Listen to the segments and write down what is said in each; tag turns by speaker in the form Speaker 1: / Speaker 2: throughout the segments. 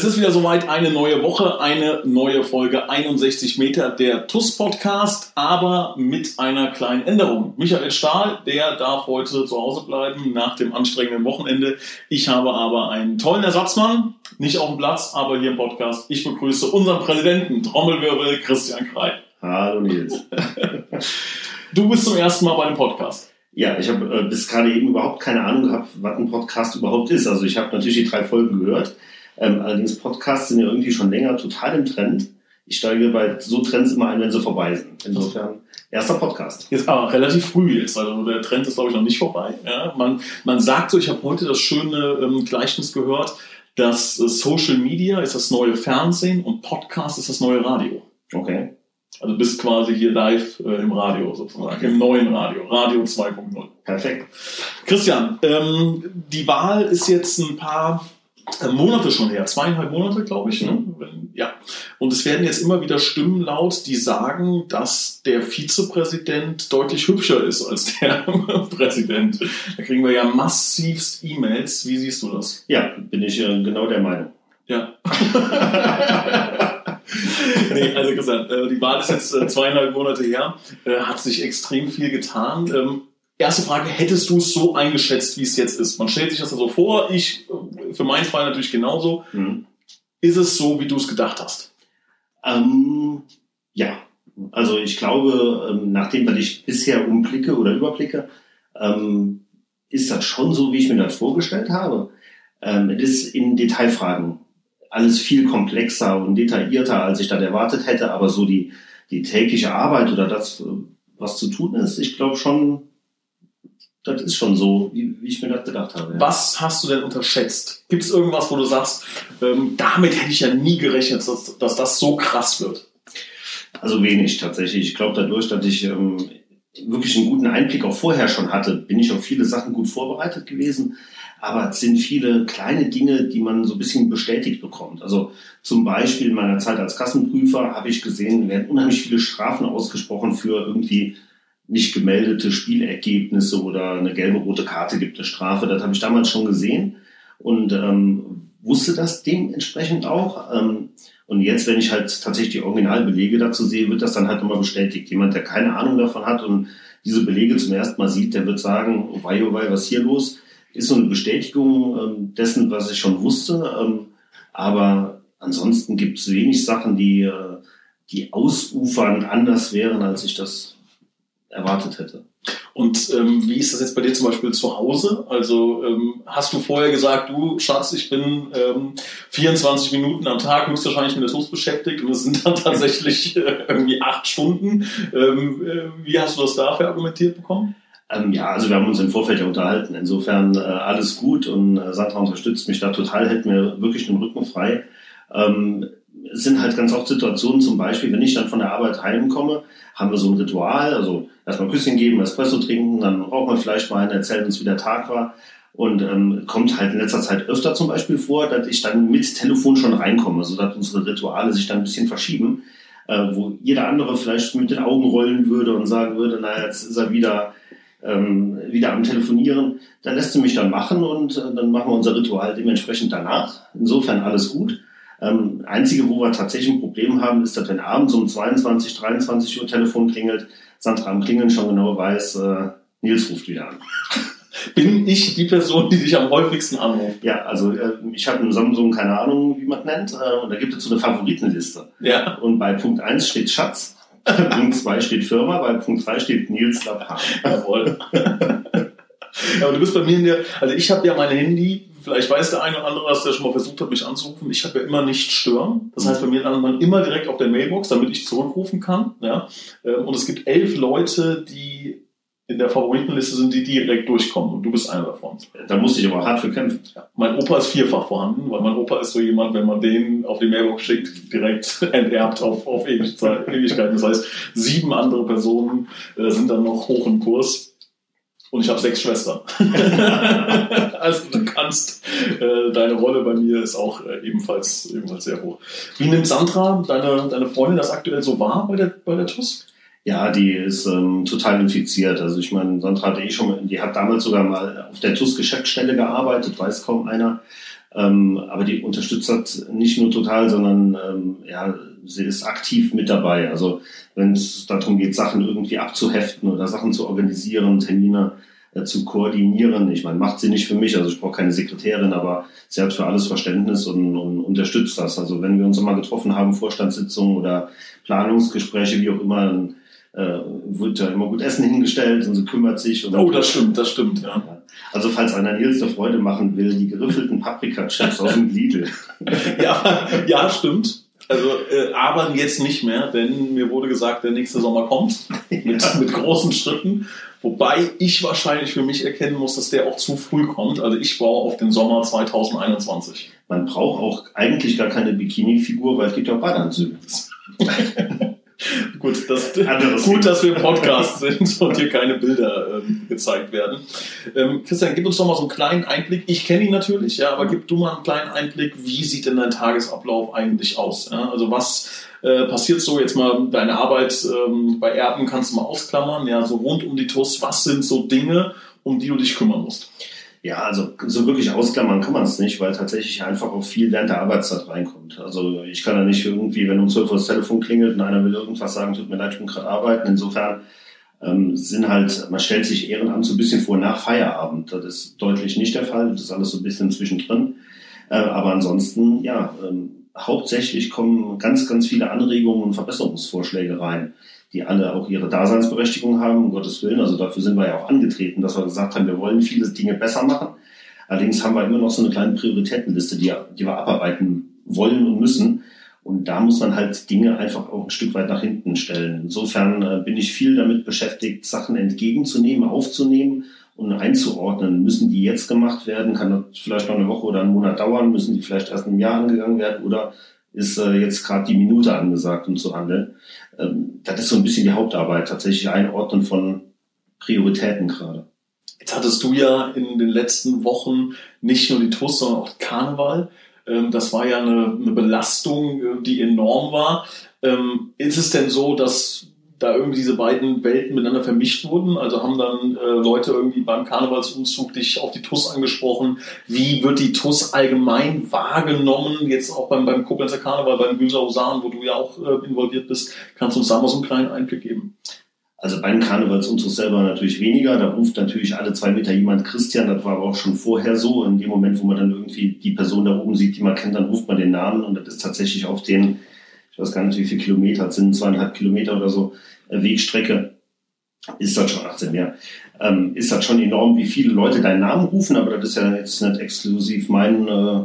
Speaker 1: Es ist wieder soweit, eine neue Woche, eine neue Folge 61 Meter der TUS Podcast, aber mit einer kleinen Änderung. Michael Stahl, der darf heute zu Hause bleiben nach dem anstrengenden Wochenende. Ich habe aber einen tollen Ersatzmann, nicht auf dem Platz, aber hier im Podcast. Ich begrüße unseren Präsidenten, Trommelwirbel, Christian Krei.
Speaker 2: Hallo Nils.
Speaker 1: du bist zum ersten Mal bei dem Podcast.
Speaker 2: Ja, ich habe äh, bis gerade eben überhaupt keine Ahnung gehabt, was ein Podcast überhaupt ist. Also ich habe natürlich die drei Folgen gehört ähm, allerdings Podcasts sind ja irgendwie schon länger total im Trend. Ich steige bei so Trends immer ein, wenn sie vorbei sind. Insofern erster Podcast.
Speaker 1: Jetzt aber relativ früh jetzt, also der Trend ist glaube ich noch nicht vorbei. Ja, man, man sagt so, ich habe heute das schöne ähm, Gleichnis gehört, dass äh, Social Media ist das neue Fernsehen und Podcast ist das neue Radio.
Speaker 2: Okay.
Speaker 1: Also bist quasi hier live äh, im Radio sozusagen, okay. im neuen Radio, Radio 2.0.
Speaker 2: Perfekt.
Speaker 1: Christian, ähm, die Wahl ist jetzt ein paar Monate schon her, zweieinhalb Monate, glaube ich. Ne? Mhm. Ja. Und es werden jetzt immer wieder Stimmen laut, die sagen, dass der Vizepräsident deutlich hübscher ist als der Präsident. Da kriegen wir ja massivst E-Mails. Wie siehst du das?
Speaker 2: Ja, bin ich äh, genau der Meinung.
Speaker 1: Ja. nee, also gesagt, äh, die Wahl ist jetzt zweieinhalb Monate her, hat sich extrem viel getan. Ähm, Erste Frage, hättest du es so eingeschätzt, wie es jetzt ist? Man stellt sich das so vor, ich für meinen Fall natürlich genauso. Mhm. Ist es so, wie du es gedacht hast?
Speaker 2: Ähm, ja, also ich glaube, ähm, nachdem was ich bisher umblicke oder überblicke, ähm, ist das schon so, wie ich mir das vorgestellt habe. Ähm, es ist in Detailfragen alles viel komplexer und detaillierter, als ich das erwartet hätte, aber so die, die tägliche Arbeit oder das, was zu tun ist, ich glaube schon, das ist schon so, wie, ich mir das gedacht habe.
Speaker 1: Ja. Was hast du denn unterschätzt? Gibt es irgendwas, wo du sagst, ähm, damit hätte ich ja nie gerechnet, dass, dass das so krass wird?
Speaker 2: Also wenig tatsächlich. Ich glaube, dadurch, dass ich ähm, wirklich einen guten Einblick auch vorher schon hatte, bin ich auf viele Sachen gut vorbereitet gewesen. Aber es sind viele kleine Dinge, die man so ein bisschen bestätigt bekommt. Also zum Beispiel in meiner Zeit als Kassenprüfer habe ich gesehen, werden unheimlich viele Strafen ausgesprochen für irgendwie nicht gemeldete Spielergebnisse oder eine gelbe rote Karte gibt eine Strafe. Das habe ich damals schon gesehen und ähm, wusste das dementsprechend auch. Ähm, und jetzt, wenn ich halt tatsächlich die Originalbelege dazu sehe, wird das dann halt immer bestätigt. Jemand, der keine Ahnung davon hat und diese Belege zum ersten Mal sieht, der wird sagen, oh wei, oh wei, was hier los? Ist so eine Bestätigung ähm, dessen, was ich schon wusste. Ähm, aber ansonsten gibt es wenig Sachen, die, äh, die ausufern anders wären, als ich das erwartet hätte.
Speaker 1: Und ähm, wie ist das jetzt bei dir zum Beispiel zu Hause? Also ähm, hast du vorher gesagt, du Schatz, ich bin ähm, 24 Minuten am Tag höchstwahrscheinlich mit der Toast beschäftigt und es sind dann tatsächlich äh, irgendwie acht Stunden. Ähm, äh, wie hast du das dafür argumentiert bekommen?
Speaker 2: Ähm, ja, also wir haben uns im Vorfeld ja unterhalten. Insofern äh, alles gut und äh, Sandra unterstützt mich da total, hält mir wirklich den Rücken frei. Ähm, es sind halt ganz oft Situationen, zum Beispiel, wenn ich dann von der Arbeit heimkomme, haben wir so ein Ritual, also erstmal Küsschen geben, Espresso trinken, dann raucht man vielleicht mal einen, erzählt uns, wie der Tag war. Und ähm, kommt halt in letzter Zeit öfter zum Beispiel vor, dass ich dann mit Telefon schon reinkomme, sodass unsere Rituale sich dann ein bisschen verschieben, äh, wo jeder andere vielleicht mit den Augen rollen würde und sagen würde, naja, jetzt ist er wieder, ähm, wieder am Telefonieren. Dann lässt sie mich dann machen und äh, dann machen wir unser Ritual dementsprechend danach. Insofern alles gut. Ähm, einzige, wo wir tatsächlich ein Problem haben, ist, dass wenn abends um 22, 23 Uhr Telefon klingelt, Sandra am Klingeln schon genau weiß, äh, Nils ruft wieder an.
Speaker 1: Bin ich die Person, die dich am häufigsten anruft?
Speaker 2: Ja, also äh, ich habe einen Samsung, keine Ahnung, wie man nennt, äh, und da gibt es so eine Favoritenliste.
Speaker 1: Ja.
Speaker 2: Und bei Punkt 1 steht Schatz, Punkt 2 steht Firma, bei Punkt 3 steht Nils Lappan.
Speaker 1: Jawohl. ja, aber du bist bei mir in der, also ich habe ja mein Handy vielleicht weiß der eine oder andere, dass der schon mal versucht hat, mich anzurufen. Ich habe ja immer nicht stören. Das heißt, bei mir landet man immer direkt auf der Mailbox, damit ich zurückrufen kann. Ja? Ähm, und es gibt elf Leute, die in der Favoritenliste sind, die direkt durchkommen. Und du bist einer davon.
Speaker 2: Da musste ich aber hart für kämpfen.
Speaker 1: Ja. Mein Opa ist vierfach vorhanden, weil mein Opa ist so jemand, wenn man den auf die Mailbox schickt, direkt enterbt auf, auf Ewigkeiten. Das heißt, sieben andere Personen äh, sind dann noch hoch im Kurs. Und ich habe sechs Schwestern. also du kannst, äh, deine Rolle bei mir ist auch äh, ebenfalls, ebenfalls sehr hoch. Wie nimmt Sandra, deine, deine Freundin, das aktuell so wahr bei der, bei der TUS?
Speaker 2: Ja, die ist ähm, total infiziert. Also ich meine, Sandra hatte eh schon, die hat damals sogar mal auf der TUS-Geschäftsstelle gearbeitet, weiß kaum einer. Ähm, aber die unterstützt das nicht nur total, sondern ähm, ja, sie ist aktiv mit dabei. Also wenn es darum geht, Sachen irgendwie abzuheften oder Sachen zu organisieren, Termine äh, zu koordinieren. Ich meine, macht sie nicht für mich, also ich brauche keine Sekretärin, aber sie hat für alles Verständnis und, und unterstützt das. Also wenn wir uns mal getroffen haben, Vorstandssitzungen oder Planungsgespräche, wie auch immer, äh, wird ja immer gut Essen hingestellt und sie kümmert sich. Und
Speaker 1: oh, das stimmt, das stimmt, ja.
Speaker 2: Also falls einer Nils eine Freude machen will, die geriffelten Paprika-Chips aus dem Lidl.
Speaker 1: ja, ja, stimmt. Also äh, aber jetzt nicht mehr, denn mir wurde gesagt, der nächste Sommer kommt mit, ja. mit großen Schritten. Wobei ich wahrscheinlich für mich erkennen muss, dass der auch zu früh kommt. Also ich baue auf den Sommer 2021.
Speaker 2: Man braucht auch eigentlich gar keine Bikini-Figur, weil es gibt ja Badeanzüge.
Speaker 1: gut, das, gut, dass wir im Podcast sind und hier keine Bilder ähm, gezeigt werden. Ähm, Christian, gib uns doch mal so einen kleinen Einblick. Ich kenne ihn natürlich, ja, aber gib du mal einen kleinen Einblick. Wie sieht denn dein Tagesablauf eigentlich aus? Ja? Also was äh, passiert so jetzt mal deine Arbeit ähm, bei Erben kannst du mal ausklammern, ja, so rund um die TUS. Was sind so Dinge, um die du dich kümmern musst?
Speaker 2: Ja, also so wirklich ausklammern kann man es nicht, weil tatsächlich einfach auch viel während der Arbeitszeit reinkommt. Also ich kann ja nicht irgendwie, wenn um 12 Uhr das Telefon klingelt und einer will irgendwas sagen, tut mir leid, ich bin gerade arbeiten. Insofern ähm, sind halt, man stellt sich Ehrenamt so ein bisschen vor nach Feierabend. Das ist deutlich nicht der Fall. Das ist alles so ein bisschen zwischendrin. Äh, aber ansonsten, ja, ähm, hauptsächlich kommen ganz, ganz viele Anregungen und Verbesserungsvorschläge rein die alle auch ihre Daseinsberechtigung haben, um Gottes Willen. Also dafür sind wir ja auch angetreten, dass wir gesagt haben, wir wollen viele Dinge besser machen. Allerdings haben wir immer noch so eine kleine Prioritätenliste, die, die wir abarbeiten wollen und müssen. Und da muss man halt Dinge einfach auch ein Stück weit nach hinten stellen. Insofern äh, bin ich viel damit beschäftigt, Sachen entgegenzunehmen, aufzunehmen und einzuordnen. Müssen die jetzt gemacht werden? Kann das vielleicht noch eine Woche oder einen Monat dauern? Müssen die vielleicht erst ein Jahr angegangen werden? Oder ist äh, jetzt gerade die Minute angesagt, um zu handeln? ähm, das ist so ein bisschen die Hauptarbeit, tatsächlich Einordnen von Prioritäten gerade.
Speaker 1: Jetzt hattest du ja in den letzten Wochen nicht nur die TUS, sondern auch Karneval. Ähm, das war ja eine, eine Belastung, äh, die enorm war. Ähm, ist es denn so, dass da irgendwie diese beiden Welten miteinander vermischt wurden. Also haben dann äh, Leute irgendwie beim Karnevalsumzug dich auf die TUS angesprochen. Wie wird die TUS allgemein wahrgenommen? Jetzt auch beim, beim Koblenzer Karneval, beim Gülsausan, wo du ja auch äh, involviert bist. Kannst du uns da mal so einen kleinen Einblick geben?
Speaker 2: Also beim Karnevalsumzug selber natürlich weniger. Da ruft natürlich alle zwei Meter jemand Christian. Das war aber auch schon vorher so. In dem Moment, wo man dann irgendwie die Person da oben sieht, die man kennt, dann ruft man den Namen. Und das ist tatsächlich auf den ich weiß gar nicht, wie viele Kilometer, das sind zweieinhalb Kilometer oder so äh, Wegstrecke, ist das schon 18 mehr, ähm, ist das schon enorm, wie viele Leute deinen Namen rufen, aber das ist ja jetzt nicht exklusiv mein äh,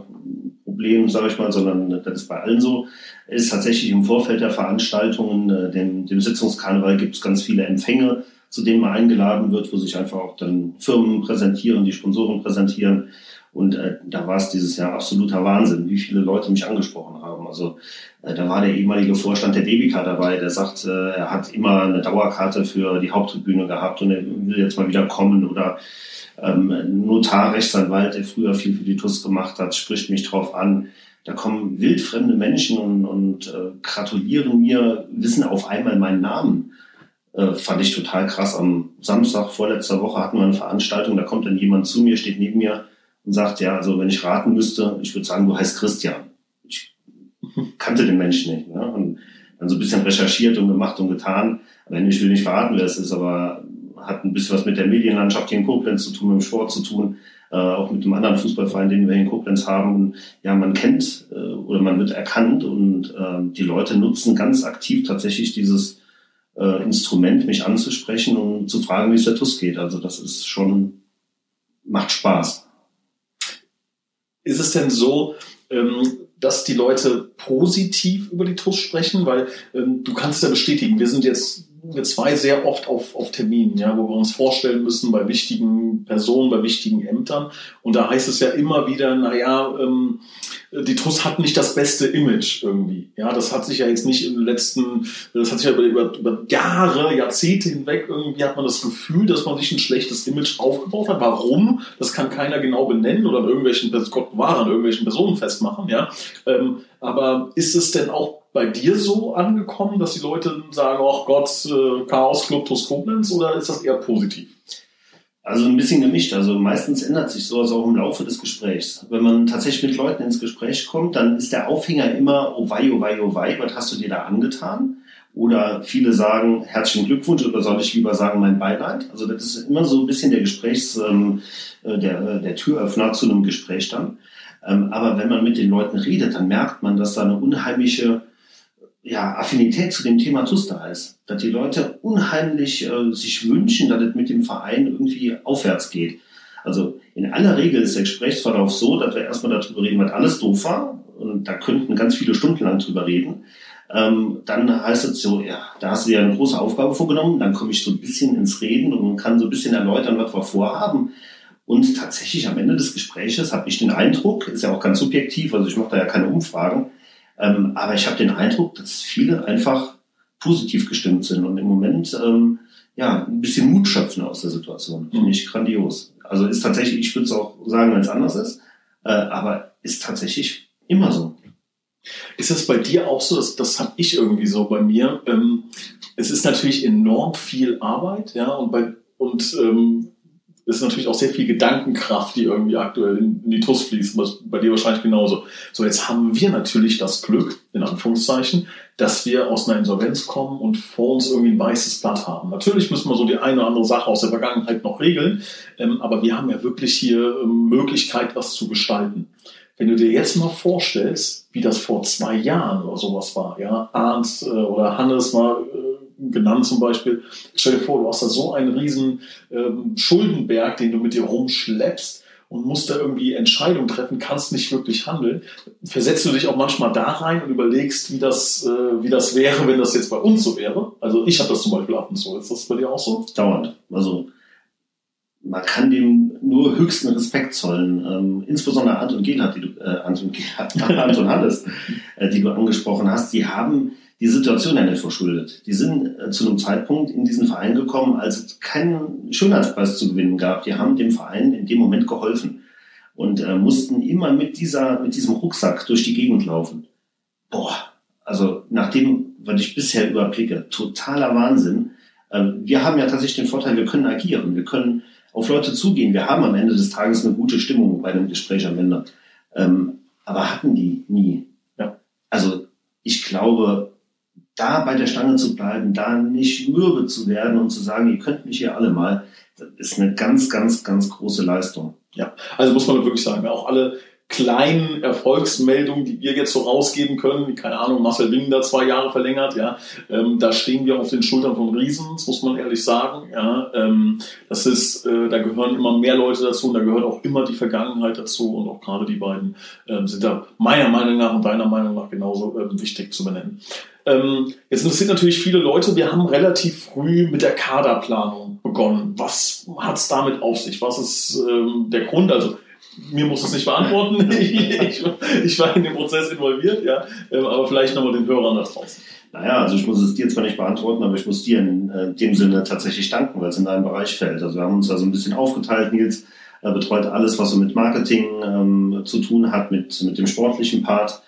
Speaker 2: Problem, sage ich mal, sondern das ist bei allen so. Ist tatsächlich im Vorfeld der Veranstaltungen, äh, dem, dem Sitzungskarneval gibt es ganz viele Empfänge, zu denen man eingeladen wird, wo sich einfach auch dann Firmen präsentieren, die Sponsoren präsentieren. Und äh, da war es dieses Jahr absoluter Wahnsinn, wie viele Leute mich angesprochen haben. Also äh, da war der ehemalige Vorstand der Debika dabei, der sagt, äh, er hat immer eine Dauerkarte für die Haupttribüne gehabt und er will jetzt mal wieder kommen. Oder ähm, Notar, Rechtsanwalt, der früher viel für die TUS gemacht hat, spricht mich drauf an. Da kommen wildfremde Menschen und, und äh, gratulieren mir, wissen auf einmal meinen Namen. Äh, fand ich total krass. Am Samstag vorletzter Woche hatten wir eine Veranstaltung, da kommt dann jemand zu mir, steht neben mir und sagt, ja, also wenn ich raten müsste, ich würde sagen, du heißt Christian. Ich kannte den Menschen nicht. Ne? Und dann so ein bisschen recherchiert und gemacht und getan. Aber ich will nicht verraten, wer es ist, aber hat ein bisschen was mit der Medienlandschaft hier in Koblenz zu tun, mit dem Sport zu tun, äh, auch mit dem anderen Fußballverein, den wir hier in Koblenz haben. Und ja, man kennt äh, oder man wird erkannt und äh, die Leute nutzen ganz aktiv tatsächlich dieses äh, Instrument, mich anzusprechen und zu fragen, wie es der TUS geht. Also das ist schon, macht Spaß.
Speaker 1: Ist es denn so, ähm, dass die Leute positiv über die TUS sprechen? Weil ähm, du kannst ja bestätigen, wir sind jetzt wir zwei sehr oft auf, auf Terminen, ja, wo wir uns vorstellen müssen bei wichtigen Personen, bei wichtigen Ämtern. Und da heißt es ja immer wieder, naja, ähm, die TUS hat nicht das beste Image irgendwie. Ja, das hat sich ja jetzt nicht den letzten, das hat sich ja über, über, über Jahre, Jahrzehnte hinweg irgendwie hat man das Gefühl, dass man sich ein schlechtes Image aufgebaut hat. Warum? Das kann keiner genau benennen oder an irgendwelchen, Gott bewahre, an irgendwelchen Personen festmachen, ja. Ähm, aber ist es denn auch bei dir so angekommen, dass die Leute sagen, ach Gott, äh, Chaos Club Koblenz oder ist das eher positiv?
Speaker 2: Also ein bisschen gemischt. Also meistens ändert sich sowas auch im Laufe des Gesprächs. Wenn man tatsächlich mit Leuten ins Gespräch kommt, dann ist der Aufhänger immer, oh wei, oh wei, oh wei, was hast du dir da angetan? Oder viele sagen, herzlichen Glückwunsch, oder soll ich lieber sagen, mein Beileid? Also das ist immer so ein bisschen der Gesprächs, ähm, äh, der, äh, der Türöffner zu einem Gespräch dann. Ähm, aber wenn man mit den Leuten redet, dann merkt man, dass da eine unheimliche ja, Affinität zu dem Thema TUS da ist. Dass die Leute unheimlich äh, sich wünschen, dass es mit dem Verein irgendwie aufwärts geht. Also in aller Regel ist der Gesprächsverlauf so, dass wir erstmal darüber reden, was alles doof war. Und da könnten ganz viele Stunden lang drüber reden. Ähm, dann heißt es so, ja, da hast du dir eine große Aufgabe vorgenommen. Dann komme ich so ein bisschen ins Reden und kann so ein bisschen erläutern, was wir vorhaben. Und tatsächlich am Ende des Gespräches habe ich den Eindruck, ist ja auch ganz subjektiv, also ich mache da ja keine Umfragen, ähm, aber ich habe den Eindruck, dass viele einfach positiv gestimmt sind und im Moment ähm, ja ein bisschen Mut schöpfen aus der Situation. Finde ich grandios. Also ist tatsächlich, ich würde es auch sagen, wenn es anders ist, äh, aber ist tatsächlich immer so.
Speaker 1: Ist das bei dir auch so? Das, das habe ich irgendwie so bei mir. Ähm, es ist natürlich enorm viel Arbeit, ja, und bei und ähm, ist natürlich auch sehr viel Gedankenkraft, die irgendwie aktuell in, in die TUS fließt. Was bei dir wahrscheinlich genauso. So, jetzt haben wir natürlich das Glück, in Anführungszeichen, dass wir aus einer Insolvenz kommen und vor uns irgendwie ein weißes Blatt haben. Natürlich müssen wir so die eine oder andere Sache aus der Vergangenheit noch regeln, ähm, aber wir haben ja wirklich hier ähm, Möglichkeit, was zu gestalten. Wenn du dir jetzt mal vorstellst, wie das vor zwei Jahren oder sowas war, ja, Arndt äh, oder Hannes mal äh, genannt zum Beispiel. Stell dir vor, du hast da so einen riesen ähm, Schuldenberg, den du mit dir rumschleppst und musst da irgendwie Entscheidungen treffen, kannst nicht wirklich handeln. Versetzt du dich auch manchmal da rein und überlegst, wie das, äh, wie das wäre, wenn das jetzt bei uns so wäre? Also ich habe das zum Beispiel ab und zu. Ist das bei dir auch so?
Speaker 2: Dauernd. Also man kann dem nur höchsten Respekt zollen. Ähm, insbesondere Anton Gerhard, die du, äh, Anton, Gerhard, Anton Hannes, äh, die du angesprochen hast, die haben die Situation ja nicht verschuldet. Die sind äh, zu einem Zeitpunkt in diesen Verein gekommen, als es keinen Schönheitspreis zu gewinnen gab. Die haben dem Verein in dem Moment geholfen und äh, mussten immer mit dieser, mit diesem Rucksack durch die Gegend laufen. Boah, also nach dem, was ich bisher überblicke, totaler Wahnsinn. Ähm, wir haben ja tatsächlich den Vorteil, wir können agieren, wir können auf Leute zugehen. Wir haben am Ende des Tages eine gute Stimmung bei dem Gespräch am Ende. Ähm, aber hatten die nie. Ja. Also ich glaube, da bei der Stange zu bleiben, da nicht mürbe zu werden und zu sagen, ihr könnt mich hier alle mal, das ist eine ganz, ganz, ganz große Leistung.
Speaker 1: Ja, also muss man wirklich sagen, auch alle kleinen Erfolgsmeldungen, die wir jetzt so rausgeben können, keine Ahnung, Marcel Wing da zwei Jahre verlängert, ja, ähm, da stehen wir auf den Schultern von Riesen, das muss man ehrlich sagen, ja, ähm, das ist, äh, da gehören immer mehr Leute dazu und da gehört auch immer die Vergangenheit dazu und auch gerade die beiden ähm, sind da meiner Meinung nach und deiner Meinung nach genauso äh, wichtig zu benennen. Ähm, jetzt interessiert natürlich viele Leute, wir haben relativ früh mit der Kaderplanung begonnen. Was hat es damit auf sich? Was ist ähm, der Grund? Also mir muss es nicht beantworten. ich, ich, war in dem Prozess involviert, ja. Ähm, aber vielleicht nochmal den Hörern da draußen.
Speaker 2: Naja, also ich muss es dir zwar nicht beantworten, aber ich muss dir in äh, dem Sinne tatsächlich danken, weil es in deinem Bereich fällt. Also wir haben uns da so ein bisschen aufgeteilt, Nils äh, betreut alles, was so mit Marketing ähm, zu tun hat, mit, mit dem sportlichen Part.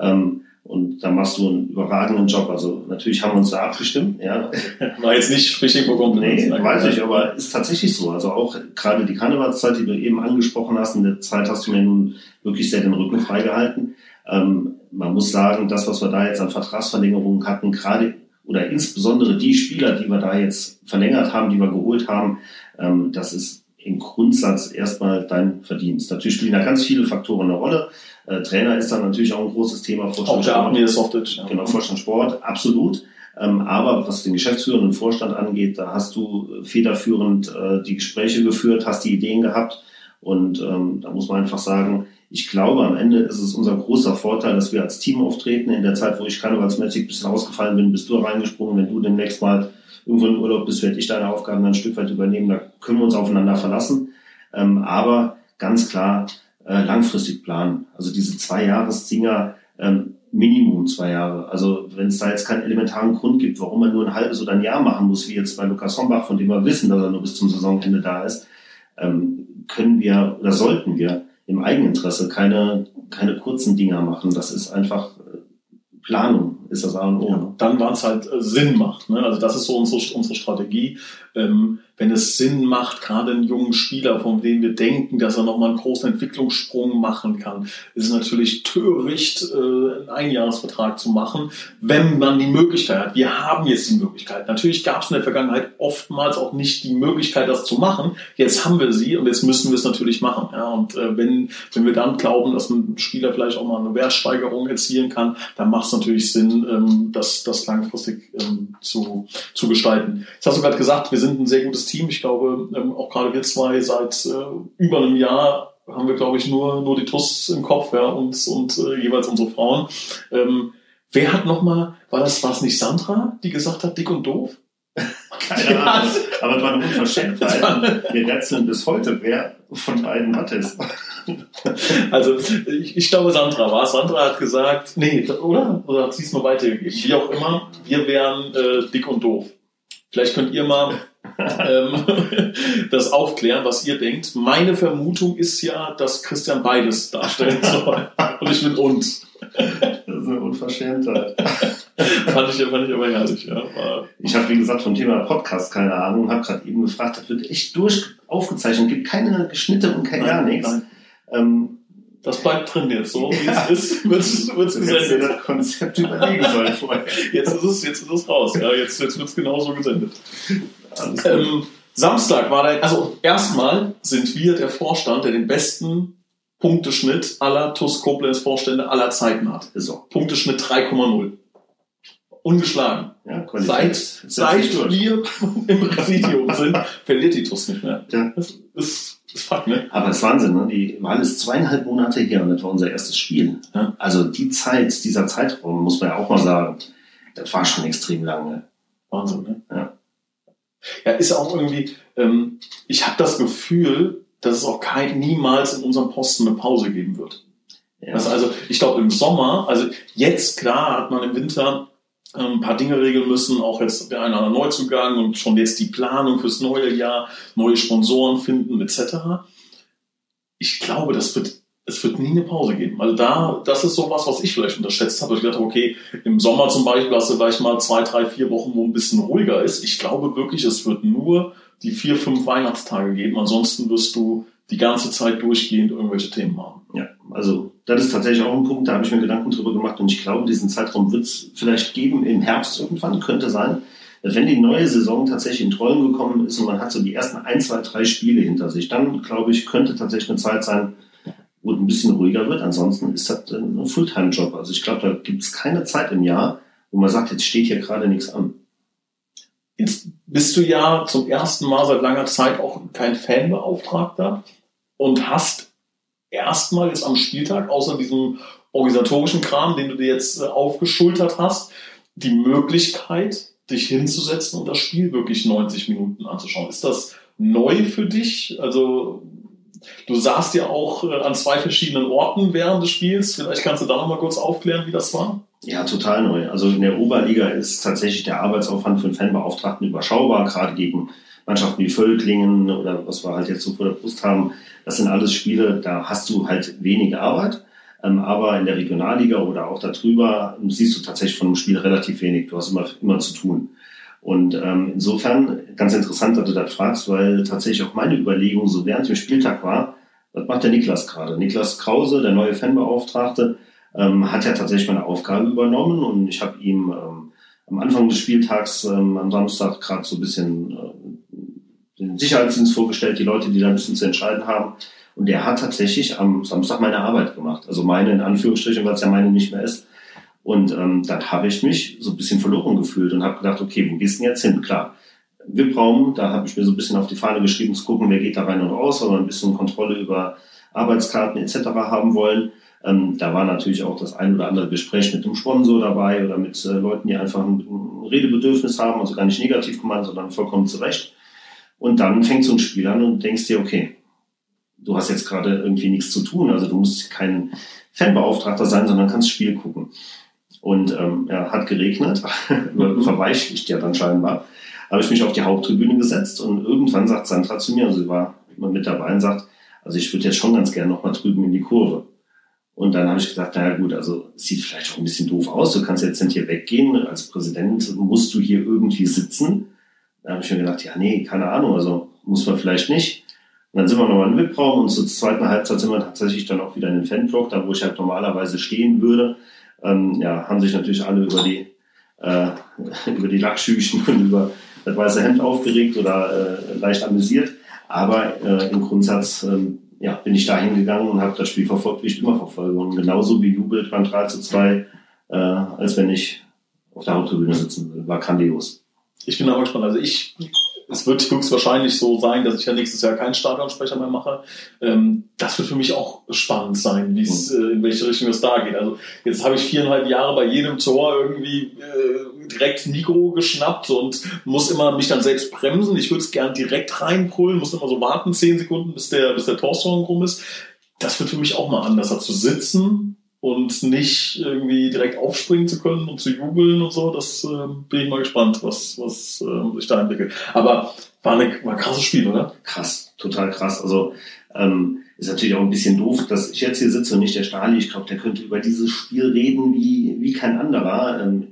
Speaker 2: Ähm, und da machst du einen überragenden Job. Also natürlich haben wir uns da abgestimmt. Ja.
Speaker 1: War jetzt nicht for
Speaker 2: Compliments. Nee, weiß ich, aber ist tatsächlich so. Also auch gerade die Karnevalszeit, die du eben angesprochen hast, in der Zeit hast du mir nun wirklich sehr den Rücken freigehalten. Ähm, man muss sagen, das, was wir da jetzt an Vertragsverlängerungen hatten, gerade oder insbesondere die Spieler, die wir da jetzt verlängert haben, die wir geholt haben, ähm, das ist im Grundsatz erstmal dein Verdienst. Natürlich spielen da ganz viele Faktoren eine Rolle. Äh, Trainer ist dann natürlich auch ein großes Thema.
Speaker 1: Vorstand auch der Softage.
Speaker 2: Ja. Genau, Vorstand Sport, absolut. Ähm, aber was den geschäftsführenden Vorstand angeht, da hast du federführend äh, die Gespräche geführt, hast die Ideen gehabt. Und ähm, da muss man einfach sagen, ich glaube, am Ende ist es unser großer Vorteil, dass wir als Team auftreten. In der Zeit, wo ich karnevalsmäßig ein bisschen ausgefallen bin, bist du reingesprungen. Wenn du demnächst mal irgendwo im Urlaub bist, werde ich deine Aufgaben dann ein Stück weit übernehmen. Da können wir uns aufeinander verlassen. Ähm, aber ganz klar äh, langfristig planen. Also diese zwei Jahresdinger, ähm, Minimum zwei Jahre. Also wenn es da jetzt keinen elementaren Grund gibt, warum man nur ein halbes oder ein Jahr machen muss, wie jetzt bei Lukas Hombach, von dem wir wissen, dass er nur bis zum Saisonende da ist, ähm, können wir oder sollten wir im Eigeninteresse keine, keine kurzen Dinger machen. Das ist einfach äh, Planung, ist das A und O. Ja,
Speaker 1: dann, wann es halt äh, Sinn macht. Ne? Also das ist so unsere, unsere Strategie. Ähm, wenn es Sinn macht, gerade einen jungen Spieler, von dem wir denken, dass er nochmal einen großen Entwicklungssprung machen kann, ist es natürlich töricht, äh, einen Einjahresvertrag zu machen, wenn man die Möglichkeit hat. Wir haben jetzt die Möglichkeit. Natürlich gab es in der Vergangenheit oftmals auch nicht die Möglichkeit, das zu machen. Jetzt haben wir sie und jetzt müssen wir es natürlich machen. Ja, und äh, wenn, wenn wir dann glauben, dass ein Spieler vielleicht auch mal eine Wertsteigerung erzielen kann, dann macht es natürlich Sinn, ähm, das, das langfristig ähm, zu, zu gestalten. Jetzt hast du gerade gesagt, wir sind ein sehr gutes Team Team. Ich glaube, ähm, auch gerade wir zwei seit äh, über einem Jahr haben wir, glaube ich, nur, nur die TUS im Kopf ja, und, und äh, jeweils unsere Frauen. Ähm, wer hat nochmal, war das, war es nicht Sandra, die gesagt hat, dick und doof?
Speaker 2: Keine Ahnung, aber es war eine Unverschämtheit. Wir rätseln bis heute, wer von beiden hat es.
Speaker 1: Also ich, ich, glaube, Sandra war Sandra hat gesagt, nee, oder? Oder hat sie es nur weitergegeben? Wie auch immer, wir wären äh, dick und doof. Vielleicht könnt ihr mal ähm, das aufklären, was ihr denkt. Meine Vermutung ist ja, dass Christian beides darstellen soll. Und ich bin uns.
Speaker 2: Das ist eine Unverschämtheit.
Speaker 1: fand, ich, fand ich aber herrlich. Ja.
Speaker 2: Ich habe, wie gesagt, vom Thema Podcast keine Ahnung, habe gerade eben gefragt, das wird echt durch aufgezeichnet, gibt keine Geschnitte und kein gar nichts. Ähm,
Speaker 1: das bleibt drin jetzt so, wie ja. es ist, wird es
Speaker 2: gesendet. das Konzept überlegen sollen vorher.
Speaker 1: Jetzt ist es, jetzt ist es raus, ja, jetzt, jetzt wird es genauso gesendet. Ähm, Samstag war da, also erstmal sind wir der Vorstand, der den besten Punkteschnitt aller TUS Koblenz Vorstände aller Zeiten hat. So. Punkteschnitt 3,0. Ungeschlagen. Ja, seit seit wir im Präsidium sind, verliert die TUS nicht mehr. Ja. Das ist, ist Fakt, ne?
Speaker 2: Aber das ist Wahnsinn, ne? Die waren es zweieinhalb Monate her und das war unser erstes Spiel. Ja. Also die Zeit, dieser Zeitraum, muss man ja auch mal sagen, das war schon extrem lange.
Speaker 1: Wahnsinn, ne? Ja. Ja, ist auch irgendwie, ähm, ich habe das Gefühl, dass es auch kein, niemals in unserem Posten eine Pause geben wird. Ja. Also, ich glaube im Sommer, also jetzt klar hat man im Winter ähm, ein paar Dinge regeln müssen, auch jetzt der eine oder andere Neuzugang und schon jetzt die Planung fürs neue Jahr, neue Sponsoren finden etc. Ich glaube, das wird es wird nie eine Pause geben. Also da, das ist sowas, was ich vielleicht unterschätzt habe. Ich dachte, okay, im Sommer zum Beispiel hast du vielleicht mal zwei, drei, vier Wochen, wo ein bisschen ruhiger ist. Ich glaube wirklich, es wird nur die vier, fünf Weihnachtstage geben. Ansonsten wirst du die ganze Zeit durchgehend irgendwelche Themen haben.
Speaker 2: Ja, also das ist tatsächlich auch ein Punkt, da habe ich mir Gedanken drüber gemacht und ich glaube, diesen Zeitraum wird es vielleicht geben im Herbst irgendwann, könnte sein. Wenn die neue Saison tatsächlich in Trollen gekommen ist und man hat so die ersten ein, zwei, drei Spiele hinter sich, dann glaube ich, könnte tatsächlich eine Zeit sein, es ein bisschen ruhiger wird. Ansonsten ist das ein Fulltime-Job. Also ich glaube, da gibt es keine Zeit im Jahr, wo man sagt, jetzt steht hier gerade nichts an.
Speaker 1: Jetzt bist du ja zum ersten Mal seit langer Zeit auch kein Fanbeauftragter und hast erstmal jetzt am Spieltag, außer diesem organisatorischen Kram, den du dir jetzt äh, aufgeschultert hast, die Möglichkeit, dich hinzusetzen und das Spiel wirklich 90 Minuten anzuschauen. Ist das neu für dich? Also Du saßt ja auch äh, an zwei verschiedenen Orten während des Spiels. Vielleicht kannst du da noch mal kurz aufklären, wie das war.
Speaker 2: Ja, total neu. Also in der Oberliga ist tatsächlich der Arbeitsaufwand für einen Fanbeauftragten überschaubar, gerade gegen Mannschaften wie Völklingen oder was wir halt jetzt so vor der Brust haben. Das sind alles Spiele, da hast du halt wenig Arbeit. Ähm, aber in der Regionalliga oder auch darüber siehst du tatsächlich von einem Spiel relativ wenig. Du hast immer, immer zu tun. Und ähm, insofern ganz interessant, dass du das fragst, weil tatsächlich auch meine Überlegung so während dem Spieltag war, was macht der Niklas gerade? Niklas Krause, der neue Fanbeauftragte, ähm, hat ja tatsächlich meine Aufgabe übernommen und ich habe ihm ähm, am Anfang des Spieltags ähm, am Samstag gerade so ein bisschen äh, den Sicherheitsdienst vorgestellt, die Leute, die da ein bisschen zu entscheiden haben. Und der hat tatsächlich am Samstag meine Arbeit gemacht. Also meine in Anführungsstrichen, weil es ja meine nicht mehr ist. Und ähm, dann habe ich mich so ein bisschen verloren gefühlt und habe gedacht, okay, wo gehst du denn jetzt hin? Klar, VIP-Raum, da habe ich mir so ein bisschen auf die Fahne geschrieben, zu gucken, wer geht da rein und raus, weil wir ein bisschen Kontrolle über Arbeitskarten etc. haben wollen. Ähm, da war natürlich auch das ein oder andere Gespräch mit dem Sponsor dabei oder mit äh, Leuten, die einfach ein, ein, Redebedürfnis haben, also gar nicht negativ gemeint, sondern vollkommen zurecht. Und dann fängt so ein Spiel an und denkst dir, okay, du hast jetzt gerade irgendwie nichts zu tun, also du musst kein Fanbeauftragter sein, sondern kannst Spiel gucken. Und ähm, ja, hat geregnet, mhm. verweichlicht ja dann scheinbar. Habe ich mich auf die Haupttribüne gesetzt und irgendwann sagt Sandra zu mir, also sie war immer mit dabei und sagt, also ich würde jetzt schon ganz gerne noch mal drüben in die Kurve. Und dann habe ich gesagt, naja gut, also sieht vielleicht auch ein bisschen doof aus. Du kannst jetzt nicht hier weggehen. Als Präsident musst du hier irgendwie sitzen. Da habe ich mir gedacht, ja, nee, keine Ahnung, also muss man vielleicht nicht. Und dann sind wir nochmal in den VIP-Raum und zur zweiten Halbzeit sind wir tatsächlich dann auch wieder in den Fanblock, da wo ich halt normalerweise stehen würde. Ähm, ja, haben sich natürlich alle über die, äh, über die Lackschüchen und über das weiße Hemd aufgeregt oder äh, leicht amüsiert. Aber äh, im Grundsatz ähm, ja, bin ich da hingegangen und habe das Spiel verfolgt, wie ich immer verfolge. Und genauso bejubelt beim 3 zu 2, äh, als wenn ich auf der Haupttribüne sitzen würde. War grandios.
Speaker 1: Ich bin aber gespannt. Also ich es wird höchstwahrscheinlich so sein, dass ich ja nächstes Jahr keinen Stadionsprecher mehr mache. Ähm, das wird für mich auch spannend sein, wie es, mhm. äh, in welche Richtung es da geht. Also jetzt habe ich viereinhalb Jahre bei jedem Tor irgendwie äh, direkt Mikro geschnappt und muss immer mich dann selbst bremsen. Ich würde es gern direkt reinpullen, muss immer so warten, zehn Sekunden, bis der, bis der Torsong rum ist. Das wird für mich auch mal anders, als zu sitzen und nicht irgendwie direkt aufspringen zu können und zu jubeln und so. Das äh, bin ich mal gespannt, was, was äh, sich da entwickelt. Aber war, eine, war ein krasses Spiel, oder?
Speaker 2: Krass, total krass. Also ähm, ist natürlich auch ein bisschen doof, dass ich jetzt hier sitze und nicht der Stali. Ich glaube, der könnte über dieses Spiel reden wie, wie kein anderer. Ähm,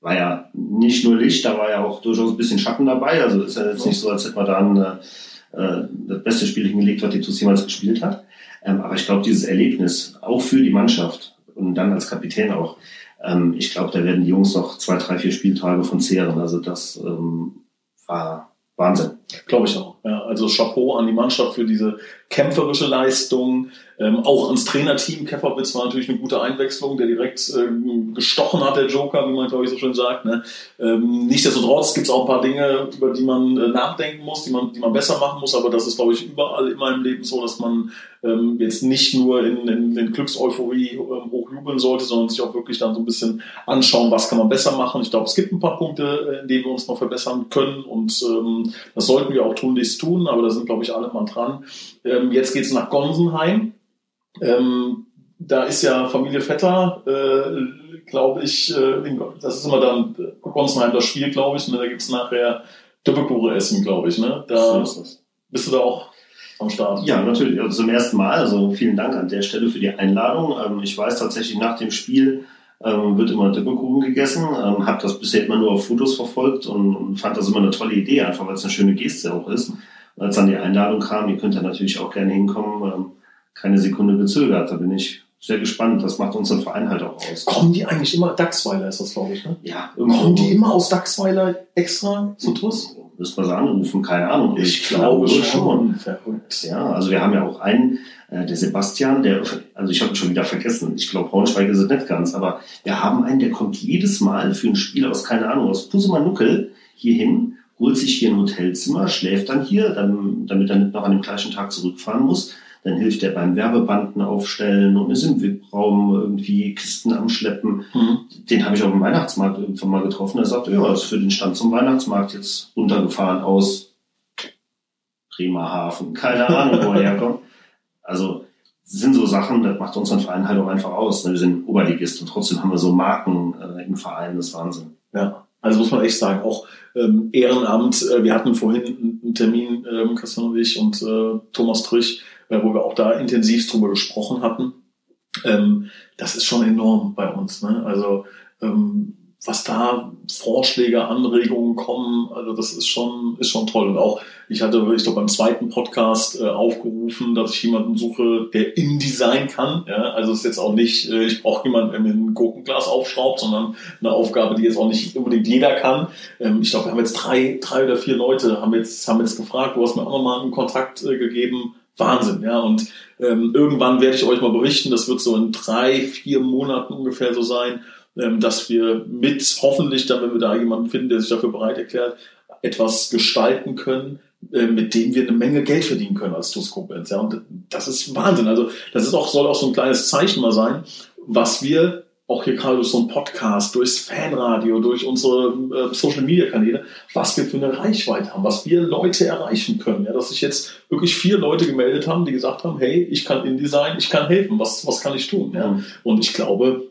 Speaker 2: war ja nicht nur Licht, da war ja auch durchaus ein bisschen Schatten dabei. Also ist ja jetzt nicht so, als hätte man da ein, äh, das beste Spiel hingelegt, was die TuS jemals gespielt hat. Ähm, aber ich glaube, dieses Erlebnis, auch für die Mannschaft, und dann als Kapitän auch. Ähm, ich glaube, da werden die Jungs noch zwei, drei, vier Spieltage von zehren. Also das ähm, war Wahnsinn.
Speaker 1: Glaube ich auch. Ja, also Chapeau an die Mannschaft für diese kämpferische Leistung, ähm, auch ans Trainerteam. Kefferwitz war natürlich eine gute Einwechslung, der direkt ähm, gestochen hat, der Joker, wie man glaube ich so schön sagt. Ne? Ähm, nichtsdestotrotz gibt es auch ein paar Dinge, über die man äh, nachdenken muss, die man, die man besser machen muss, aber das ist glaube ich überall immer im Leben so, dass man ähm, jetzt nicht nur in, in, in Glückseuphorie ähm, hochjubeln sollte, sondern sich auch wirklich dann so ein bisschen anschauen, was kann man besser machen. Ich glaube, es gibt ein paar Punkte, äh, in denen wir uns noch verbessern können und ähm, das sollten wir auch tunlichst tun, aber da sind glaube ich alle mal dran. Ähm, jetzt es nach Gonsenheim. Ähm, da ist ja Familie Vetter, äh, glaube ich, äh, das ist immer dann Gonsenheim das Spiel, glaube ich. Ne? Da es nachher Düppelkuchen essen, glaube ich. Ne? Da bist du da auch am Start.
Speaker 2: Ja, natürlich. Also zum ersten Mal. Also vielen Dank an der Stelle für die Einladung. Ähm, ich weiß tatsächlich, nach dem Spiel ähm, wird immer Düppelkuchen gegessen. Ähm, habe das bisher immer nur auf Fotos verfolgt und, und fand das immer eine tolle Idee, einfach weil es eine schöne Geste auch ist. Und als dann die Einladung kam, ihr könnt ja natürlich auch gerne hinkommen, ähm, keine Sekunde gezögert. Da bin ich sehr gespannt. Das macht unseren Verein halt auch aus.
Speaker 1: Kommen die eigentlich immer, Dachsweiler ist das, glaube ich, ne?
Speaker 2: Ja.
Speaker 1: Irgendwo. Kommen die immer aus Dachsweiler extra zu TUS?
Speaker 2: Müssen wir sie anrufen, keine Ahnung.
Speaker 1: Ich, ich glaube schon. schon. Verrückt.
Speaker 2: Ja, also wir haben ja auch einen, äh, der Sebastian, der, also ich habe schon wieder vergessen, ich glaube Braunschweig ist es nicht ganz, aber wir haben einen, der kommt jedes Mal für ein Spiel aus, keine Ahnung, aus Pusemanuckel hierhin holt sich hier ein Hotelzimmer, schläft dann hier, dann, damit er nicht noch an dem gleichen Tag zurückfahren muss. Dann hilft er beim Werbebanden aufstellen und ist im VIP-Raum irgendwie Kisten am Schleppen. Mhm. Den habe ich auf dem Weihnachtsmarkt irgendwann mal getroffen. Er sagt, ja, ist für den Stand zum Weihnachtsmarkt jetzt runtergefahren aus Bremerhaven. Keine Ahnung, wo er herkommt. Also sind so Sachen, das macht unseren Verein halt auch einfach aus. Wir sind Oberligist und trotzdem haben wir so Marken äh, im Verein, das ist Wahnsinn.
Speaker 1: Ja, also muss man echt sagen, auch ähm, Ehrenamt. Äh, wir hatten vorhin einen Termin, ähm, Christian und ich und äh, Thomas Trich, äh, wo wir auch da intensiv drüber gesprochen hatten. Ähm, das ist schon enorm bei uns. Ne? Also ähm, was da Vorschläge, Anregungen kommen, also das ist schon, ist schon toll. Und auch, ich hatte, ich glaube, beim zweiten Podcast äh, aufgerufen, dass ich jemanden suche, der InDesign kann. Ja? Also es ist jetzt auch nicht, äh, ich brauche jemanden, der mir ein Gurkenglas aufschraubt, sondern eine Aufgabe, die jetzt auch nicht unbedingt jeder kann. Ähm, ich glaube, wir haben jetzt drei, drei oder vier Leute, haben jetzt, haben jetzt gefragt, du hast mir auch nochmal einen Kontakt äh, gegeben. Wahnsinn, ja. Und ähm, irgendwann werde ich euch mal berichten, das wird so in drei, vier Monaten ungefähr so sein ähm, dass wir mit hoffentlich dann, wenn wir da jemanden finden, der sich dafür bereit erklärt, etwas gestalten können äh, mit dem wir eine Menge Geld verdienen können als TUS Koblenz. Ja, und das ist Wahnsinn. Also das ist auch, soll auch so ein kleines Zeichen mal sein, was wir auch hier gerade durch so einen Podcast, durchs Fanradio, durch unsere äh, Social Media Kanäle, was wir für eine Reichweite haben, was wir Leute erreichen können. Ja, dass sich jetzt wirklich vier Leute gemeldet haben, die gesagt haben, hey, ich kann InDesign, ich kann helfen, was, was kann ich tun? Ja? Mhm. Und ich glaube,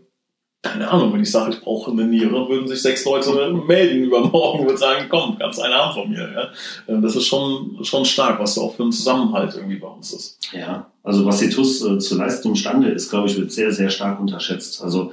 Speaker 1: keine Ahnung, wenn ich sage, ich brauche eine Niere, würden sich sechs Leute melden übermorgen und sagen, komm, kannst eine haben von mir. Ja? Äh, das ist schon, schon stark, was da auch für einen Zusammenhalt irgendwie bei uns ist.
Speaker 2: Ja, also was die TUS äh, zu leisten imstande ist, glaube ich, wird sehr, sehr stark unterschätzt. Also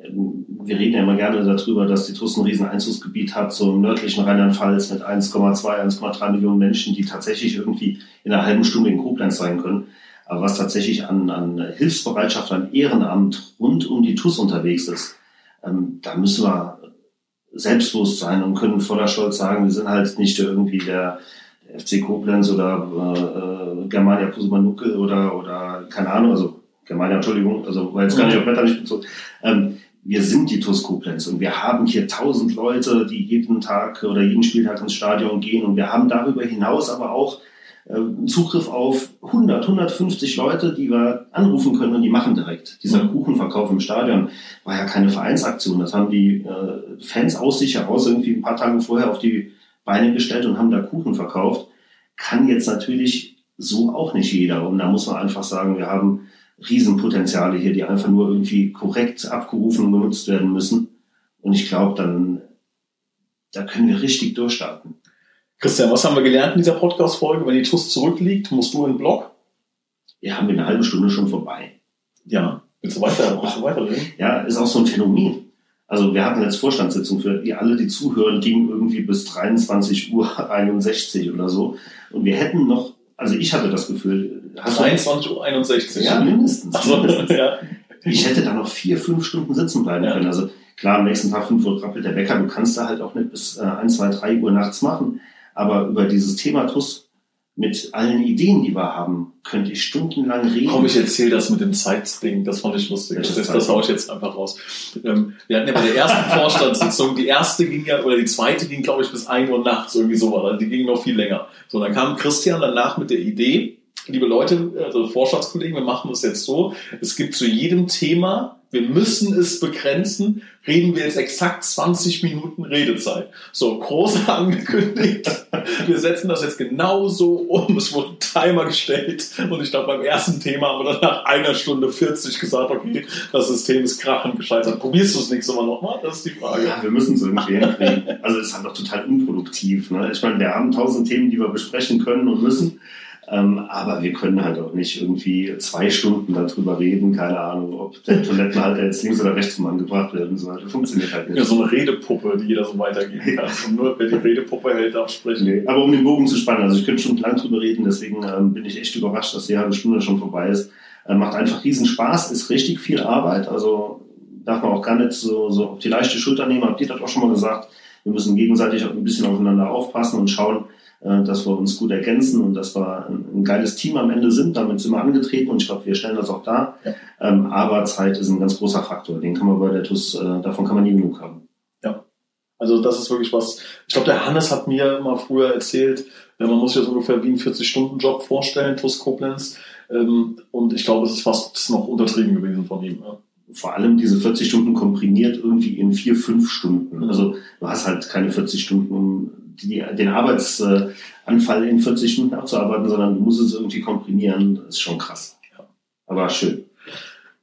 Speaker 2: ähm, wir reden ja immer gerne darüber, dass die TUS ein riesen Einzugsgebiet hat, so im nördlichen Rheinland-Pfalz mit 1,2, 1,3 Millionen Menschen, die tatsächlich irgendwie in einer halben Stunde in Koblenz sein können. Aber was tatsächlich an, an Hilfsbereitschaft, an Ehrenamt rund um die TUS unterwegs ist, ähm, da müssen wir selbstbewusst sein und können voller Stolz sagen, wir sind halt nicht irgendwie der, der FC Koblenz oder äh, Germania Pusumanuke oder, oder keine Ahnung, also Germania, Entschuldigung, also weil jetzt gar nicht auf Wetter nicht bezogen. Ähm, wir sind die TUS Koblenz und wir haben hier tausend Leute, die jeden Tag oder jeden Spieltag ins Stadion gehen und wir haben darüber hinaus aber auch äh, Zugriff auf 100, 150 Leute, die wir anrufen können und die machen direkt. Dieser mhm. Kuchenverkauf im Stadion war ja keine Vereinsaktion. Das haben die äh, Fans aus sich heraus irgendwie ein paar Tage vorher auf die Beine gestellt und haben da Kuchen verkauft. Kann jetzt natürlich so auch nicht jeder. Und da muss man einfach sagen, wir haben Riesenpotenziale hier, die einfach nur irgendwie korrekt abgerufen und genutzt werden müssen. Und ich glaube, dann, da können wir richtig durchstarten.
Speaker 1: Christian, was haben wir gelernt in dieser Podcast-Folge? Wenn die TUS zurückliegt, musst du in den Blog?
Speaker 2: Ja, haben wir eine halbe Stunde schon vorbei.
Speaker 1: Ja, willst du weiter, willst du weiterreden?
Speaker 2: Ja, ist auch so ein Phänomen. Also wir hatten jetzt Vorstandssitzung für die alle, die zuhören, ging irgendwie bis 23 Uhr 61 oder so. Und wir hätten noch, also ich hatte das Gefühl,
Speaker 1: 23 Uhr 61.
Speaker 2: Ja, mindestens. Mindestens. Ja. Ich hätte da noch vier, fünf Stunden sitzen bleiben ja. können. Also klar, am nächsten Tag 5 Uhr rappelt der Wecker, du kannst da halt auch nicht bis äh, 1, 2, 3 Uhr nachts machen. Aber über dieses Thema TUS mit allen Ideen, die wir haben, könnte ich stundenlang reden.
Speaker 1: Komm, ich erzähle das mit dem Zeitding, das fand ich lustig. Das, das, das haue ich jetzt einfach raus. Ähm, wir hatten ja bei der ersten Vorstandssitzung, die erste ging ja, oder die zweite ging, glaube ich, bis 1 Uhr nachts irgendwie so, also die ging noch viel länger. So, dann kam Christian danach mit der Idee, liebe Leute, also Vorstandskollegen, wir machen das jetzt so, es gibt zu jedem Thema wir müssen es begrenzen, reden wir jetzt exakt 20 Minuten Redezeit. So, groß angekündigt. Wir setzen das jetzt genauso um. Es wurde ein Timer gestellt. Und ich glaube, beim ersten Thema haben wir dann nach einer Stunde 40 gesagt, okay, das System ist krachend gescheitert. Probierst du es nächstes Mal nochmal? Das ist die Frage.
Speaker 2: Ja, wir müssen es irgendwie hinkriegen. Also, es ist halt doch total unproduktiv. Ne? Ich meine, wir haben tausend Themen, die wir besprechen können und müssen. Ähm, aber wir können halt auch nicht irgendwie zwei Stunden darüber reden, keine Ahnung, ob der Toilettenhalter jetzt links oder rechts mal angebracht werden soll. Das funktioniert halt nicht.
Speaker 1: Ja, so eine Redepuppe, die jeder so weitergeben kann. Und nur wer die Redepuppe hält, darf sprechen. Nee,
Speaker 2: aber um den Bogen zu spannen, also ich könnte schon lang drüber reden, deswegen ähm, bin ich echt überrascht, dass die halbe Stunde schon vorbei ist. Äh, macht einfach riesen Spaß, ist richtig viel Arbeit, also darf man auch gar nicht so, so auf die leichte Schulter nehmen, habt ihr das auch schon mal gesagt. Wir müssen gegenseitig auch ein bisschen aufeinander aufpassen und schauen, äh, dass wir uns gut ergänzen und dass wir ein, geiles Team am Ende sind. Damit sind wir angetreten und ich glaube, wir stellen das auch dar. Ja. Ähm, aber Zeit ist ein ganz großer Faktor. Den kann man bei der TUS, äh, davon kann man nie genug haben.
Speaker 1: Ja. Also das ist wirklich was. Ich glaube, der Hannes hat mir mal früher erzählt, man muss sich das ungefähr wie einen 40-Stunden-Job vorstellen, TUS Koblenz. Ähm, und ich glaube, es ist fast noch untertrieben gewesen von ihm. Ja
Speaker 2: vor allem diese 40 Stunden komprimiert irgendwie in vier, fünf Stunden. Also du hast halt keine 40 Stunden, um die, den Arbeitsanfall in 40 Minuten abzuarbeiten, sondern du musst es irgendwie komprimieren. Das ist schon krass. Aber schön.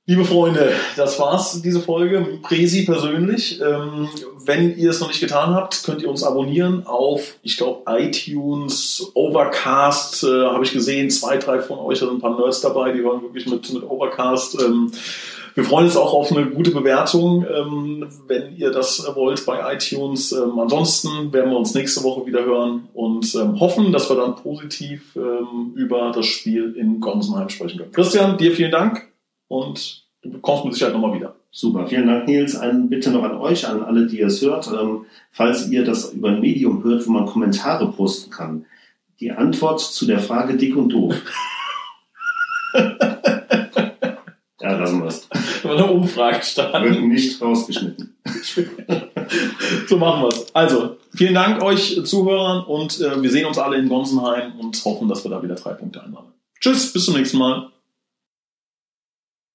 Speaker 1: Liebe Freunde, das war's, diese Folge. Presi persönlich. Ähm, wenn ihr es noch nicht getan habt, könnt ihr uns abonnieren auf, ich glaube, iTunes, Overcast, äh, habe ich gesehen. Zwei, drei von euch, da sind ein paar Nerds dabei, die waren wirklich mit, mit Overcast. Ähm, wir freuen uns auch auf eine gute Bewertung, ähm, wenn ihr das wollt bei iTunes. Ähm, ansonsten werden wir uns nächste Woche wieder hören und ähm, hoffen, dass wir dann positiv über das Spiel in Gonsenheim sprechen können. Christian, dir vielen Dank und du kommst mit Sicherheit nochmal wieder.
Speaker 2: Super, vielen Dank, Nils. Ein Bitte noch an euch, an alle, die es hört. Falls ihr das über ein Medium hört, wo man Kommentare posten kann, die Antwort zu der Frage dick und doof.
Speaker 1: Ja, lassen wir es. Eine Umfrage starten.
Speaker 2: Wird nicht rausgeschnitten.
Speaker 1: so machen wir es. Also, vielen Dank euch Zuhörern und äh, wir sehen uns alle in Gonsenheim und hoffen, dass wir da wieder drei Punkte einsammeln. Tschüss, bis zum nächsten Mal.